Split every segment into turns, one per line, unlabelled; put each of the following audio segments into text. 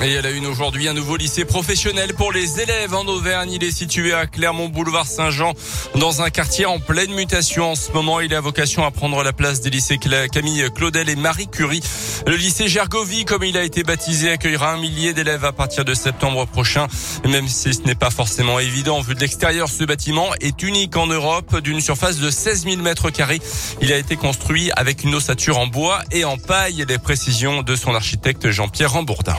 Et elle a une aujourd'hui un nouveau lycée professionnel pour les élèves en Auvergne. Il est situé à Clermont Boulevard Saint-Jean dans un quartier en pleine mutation. En ce moment, il a vocation à prendre la place des lycées Camille Claudel et Marie Curie. Le lycée Gergovie, comme il a été baptisé, accueillera un millier d'élèves à partir de septembre prochain. Même si ce n'est pas forcément évident vu de l'extérieur, ce bâtiment est unique en Europe d'une surface de 16 000 mètres carrés. Il a été construit avec une ossature en bois et en paille. Les précisions de son architecte Jean-Pierre Rambourdin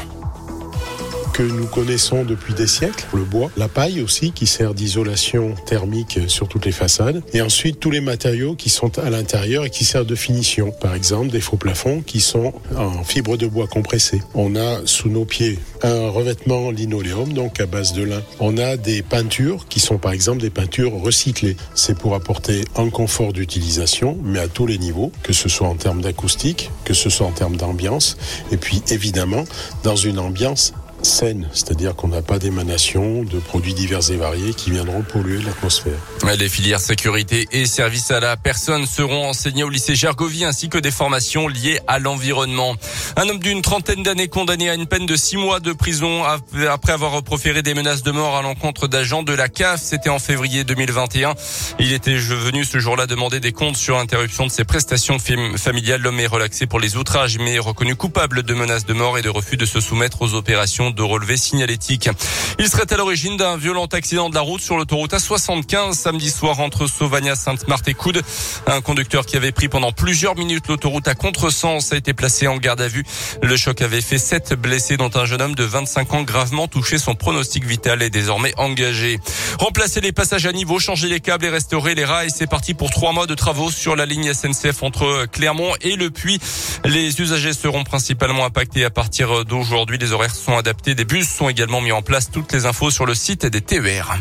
nous connaissons depuis des siècles, le bois, la paille aussi qui sert d'isolation thermique sur toutes les façades, et ensuite tous les matériaux qui sont à l'intérieur et qui servent de finition. Par exemple, des faux plafonds qui sont en fibre de bois compressée. On a sous nos pieds un revêtement linoléum, donc à base de lin. On a des peintures qui sont par exemple des peintures recyclées. C'est pour apporter un confort d'utilisation, mais à tous les niveaux, que ce soit en termes d'acoustique, que ce soit en termes d'ambiance, et puis évidemment dans une ambiance saine, c'est-à-dire qu'on n'a pas d'émanation de produits divers et variés qui viendront polluer l'atmosphère.
Les filières sécurité et services à la personne seront enseignées au lycée Gergovie ainsi que des formations liées à l'environnement. Un homme d'une trentaine d'années condamné à une peine de six mois de prison après avoir proféré des menaces de mort à l'encontre d'agents de la CAF. C'était en février 2021. Il était venu ce jour-là demander des comptes sur interruption de ses prestations familiales. L'homme est relaxé pour les outrages mais reconnu coupable de menaces de mort et de refus de se soumettre aux opérations de relevé signalétique. Il serait à l'origine d'un violent accident de la route sur l'autoroute A75 samedi soir entre Sauvagna, Sainte-Marthe et Coude. Un conducteur qui avait pris pendant plusieurs minutes l'autoroute à contresens a été placé en garde à vue. Le choc avait fait sept blessés dont un jeune homme de 25 ans gravement touché. Son pronostic vital est désormais engagé. Remplacer les passages à niveau, changer les câbles et restaurer les rails. C'est parti pour trois mois de travaux sur la ligne SNCF entre Clermont et Le Puy. Les usagers seront principalement impactés à partir d'aujourd'hui. Les horaires sont adaptés des bus sont également mis en place. Toutes les infos sur le site des TER.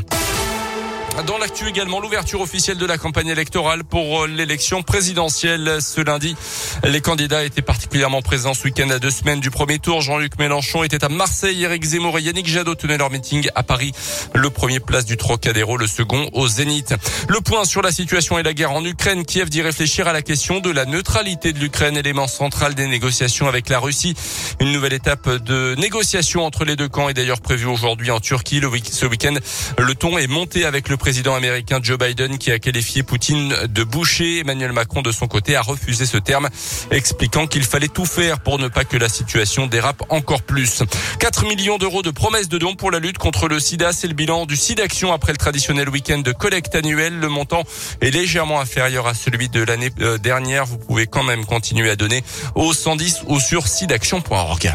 Dans l'actu également, l'ouverture officielle de la campagne électorale pour euh, l'élection présidentielle ce lundi. Les candidats étaient particulièrement présents ce week-end à deux semaines du premier tour. Jean-Luc Mélenchon était à Marseille, Eric Zemmour et Yannick Jadot tenaient leur meeting à Paris. Le premier place du Trocadéro, le second au Zénith. Le point sur la situation et la guerre en Ukraine. Kiev dit réfléchir à la question de la neutralité de l'Ukraine, élément central des négociations avec la Russie. Une nouvelle étape de négociation entre les deux camps est d'ailleurs prévue aujourd'hui en Turquie. ce week-end, le ton est monté avec le président américain Joe Biden qui a qualifié Poutine de boucher. Emmanuel Macron, de son côté, a refusé ce terme, expliquant qu'il fallait tout faire pour ne pas que la situation dérape encore plus. 4 millions d'euros de promesses de dons pour la lutte contre le sida. C'est le bilan du SIDAction après le traditionnel week-end de collecte annuelle. Le montant est légèrement inférieur à celui de l'année euh, dernière. Vous pouvez quand même continuer à donner au 110 ou sur sidaction.org.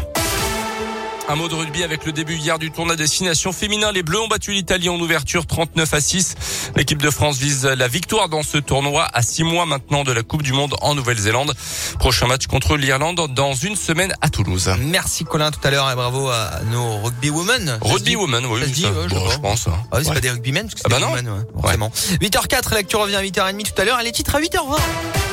Un mot de rugby avec le début hier du tournoi destination féminin. Les Bleus ont battu l'Italie en ouverture 39 à 6. L'équipe de France vise la victoire dans ce tournoi à six mois maintenant de la Coupe du Monde en Nouvelle-Zélande. Prochain match contre l'Irlande dans une semaine à Toulouse.
Merci Colin tout à l'heure et bravo à nos rugby women.
Rugby women, oui,
ça, je, pense.
Ah
oui, c'est pas des rugbymen parce que c'est ah bah
women,
ouais, 8h04, lecture revient à 8h30 tout à l'heure. Elle est titre à 8h20.